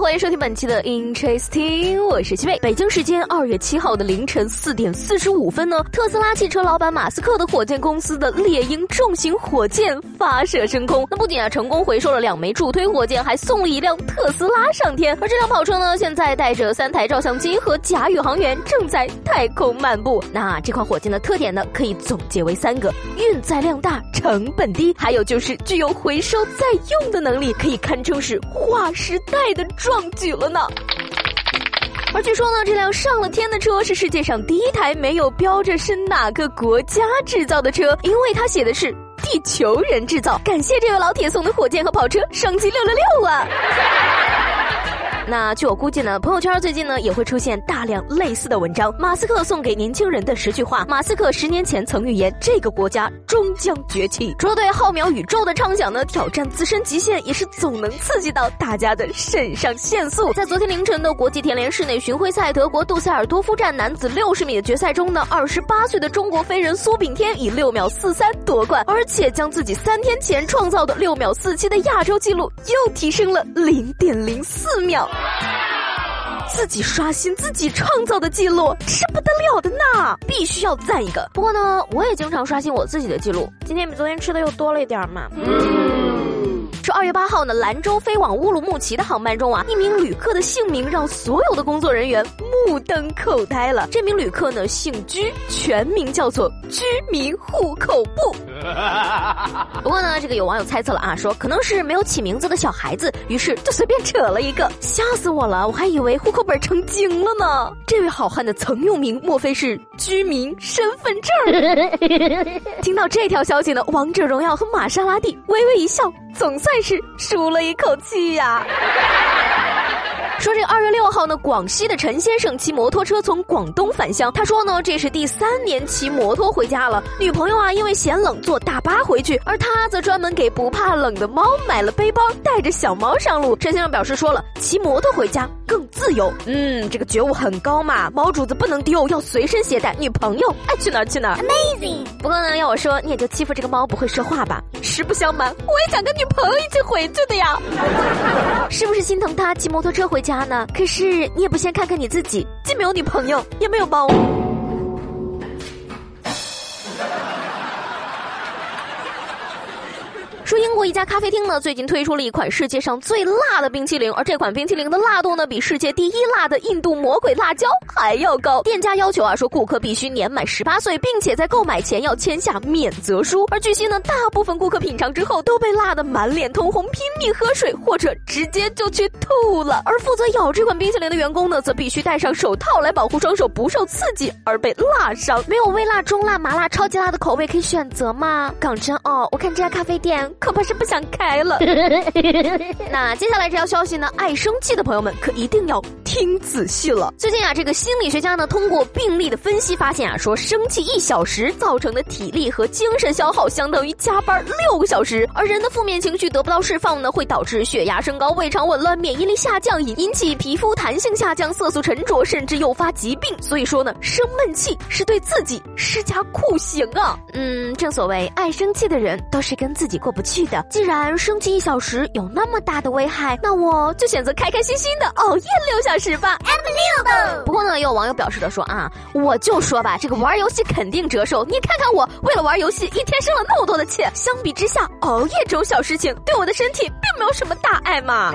欢迎收听本期的 Interesting，我是西贝。北京时间二月七号的凌晨四点四十五分呢，特斯拉汽车老板马斯克的火箭公司的猎鹰重型火箭发射升空。那不仅啊成功回收了两枚助推火箭，还送了一辆特斯拉上天。而这辆跑车呢，现在带着三台照相机和假宇航员正在太空漫步。那这款火箭的特点呢，可以总结为三个：运载量大、成本低，还有就是具有回收再用的能力，可以堪称是划时代。的壮举了呢。而据说呢，这辆上了天的车是世界上第一台没有标着是哪个国家制造的车，因为它写的是地球人制造。感谢这位老铁送的火箭和跑车，双击六六六啊！那据我估计呢，朋友圈最近呢也会出现大量类似的文章。马斯克送给年轻人的十句话。马斯克十年前曾预言这个国家终将崛起。除了对浩渺宇宙的畅想呢，挑战自身极限也是总能刺激到大家的肾上腺素。在昨天凌晨的国际田联室内巡回赛德国杜塞尔多夫站男子六十米的决赛中呢，二十八岁的中国飞人苏炳添以六秒四三夺冠，而且将自己三天前创造的六秒四七的亚洲纪录又提升了零点零四秒。自己刷新自己创造的记录是不得了的呢，必须要赞一个。不过呢，我也经常刷新我自己的记录，今天比昨天吃的又多了一点嘛。是二月八号呢，兰州飞往乌鲁木齐的航班中啊，一名旅客的姓名让所有的工作人员目瞪口呆了。这名旅客呢姓居，全名叫做居民户口簿。不过呢，这个有网友猜测了啊，说可能是没有起名字的小孩子，于是就随便扯了一个，吓死我了，我还以为户口本成精了呢。这位好汉的曾用名莫非是居民身份证？听到这条消息呢，王者荣耀和玛莎拉蒂微微一笑，总算。是舒了一口气呀。说这二月六号呢，广西的陈先生骑摩托车从广东返乡。他说呢，这是第三年骑摩托回家了。女朋友啊，因为嫌冷坐大巴回去，而他则专门给不怕冷的猫买了背包，带着小猫上路。陈先生表示说了，骑摩托回家更自由。嗯，这个觉悟很高嘛。猫主子不能丢，要随身携带。女朋友爱去哪儿去哪儿。Amazing。不过呢，要我说，你也就欺负这个猫不会说话吧。实不相瞒，我也想跟女朋友一起回去的呀。是不是心疼他骑摩托车回？家呢？可是你也不先看看你自己，既没有女朋友，也没有猫。说英国一家咖啡厅呢，最近推出了一款世界上最辣的冰淇淋，而这款冰淇淋的辣度呢，比世界第一辣的印度魔鬼辣椒还要高。店家要求啊，说顾客必须年满十八岁，并且在购买前要签下免责书。而据悉呢，大部分顾客品尝之后都被辣得满脸通红，拼命喝水或者直接就去吐了。而负责咬这款冰淇淋的员工呢，则必须戴上手套来保护双手不受刺激而被辣伤。没有微辣、中辣、麻辣、超级辣的口味可以选择吗？港真哦，我看这家咖啡店。可怕是不想开了。那接下来这条消息呢？爱生气的朋友们可一定要听仔细了。最近啊，这个心理学家呢通过病例的分析发现啊，说生气一小时造成的体力和精神消耗相当于加班六个小时。而人的负面情绪得不到释放呢，会导致血压升高、胃肠紊乱、免疫力下降，引引起皮肤弹性下降、色素沉着，甚至诱发疾病。所以说呢，生闷气是对自己施加酷刑啊。嗯，正所谓爱生气的人都是跟自己过不。去的，既然生气一小时有那么大的危害，那我就选择开开心心的熬夜六小时吧。不过呢，也有网友表示的说啊，我就说吧，这个玩游戏肯定折寿。你看看我，为了玩游戏，一天生了那么多的气。相比之下，熬夜这种小事情对我的身体并没有什么大碍嘛。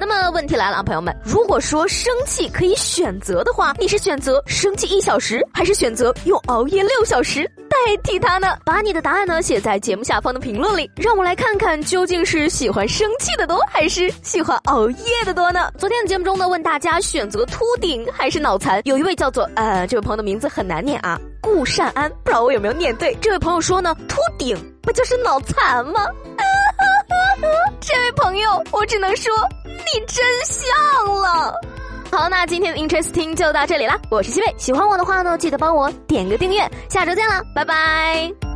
那么问题来了啊，朋友们，如果说生气可以选择的话，你是选择生气一小时，还是选择用熬夜六小时？代替他呢？把你的答案呢写在节目下方的评论里，让我来看看究竟是喜欢生气的多，还是喜欢熬夜的多呢？昨天的节目中呢，问大家选择秃顶还是脑残，有一位叫做呃这位朋友的名字很难念啊，顾善安，不知道我有没有念对？这位朋友说呢，秃顶不就是脑残吗？这位朋友，我只能说你真像了。好，那今天的 Interesting 就到这里啦。我是西贝，喜欢我的话呢，记得帮我点个订阅。下周见了，拜拜。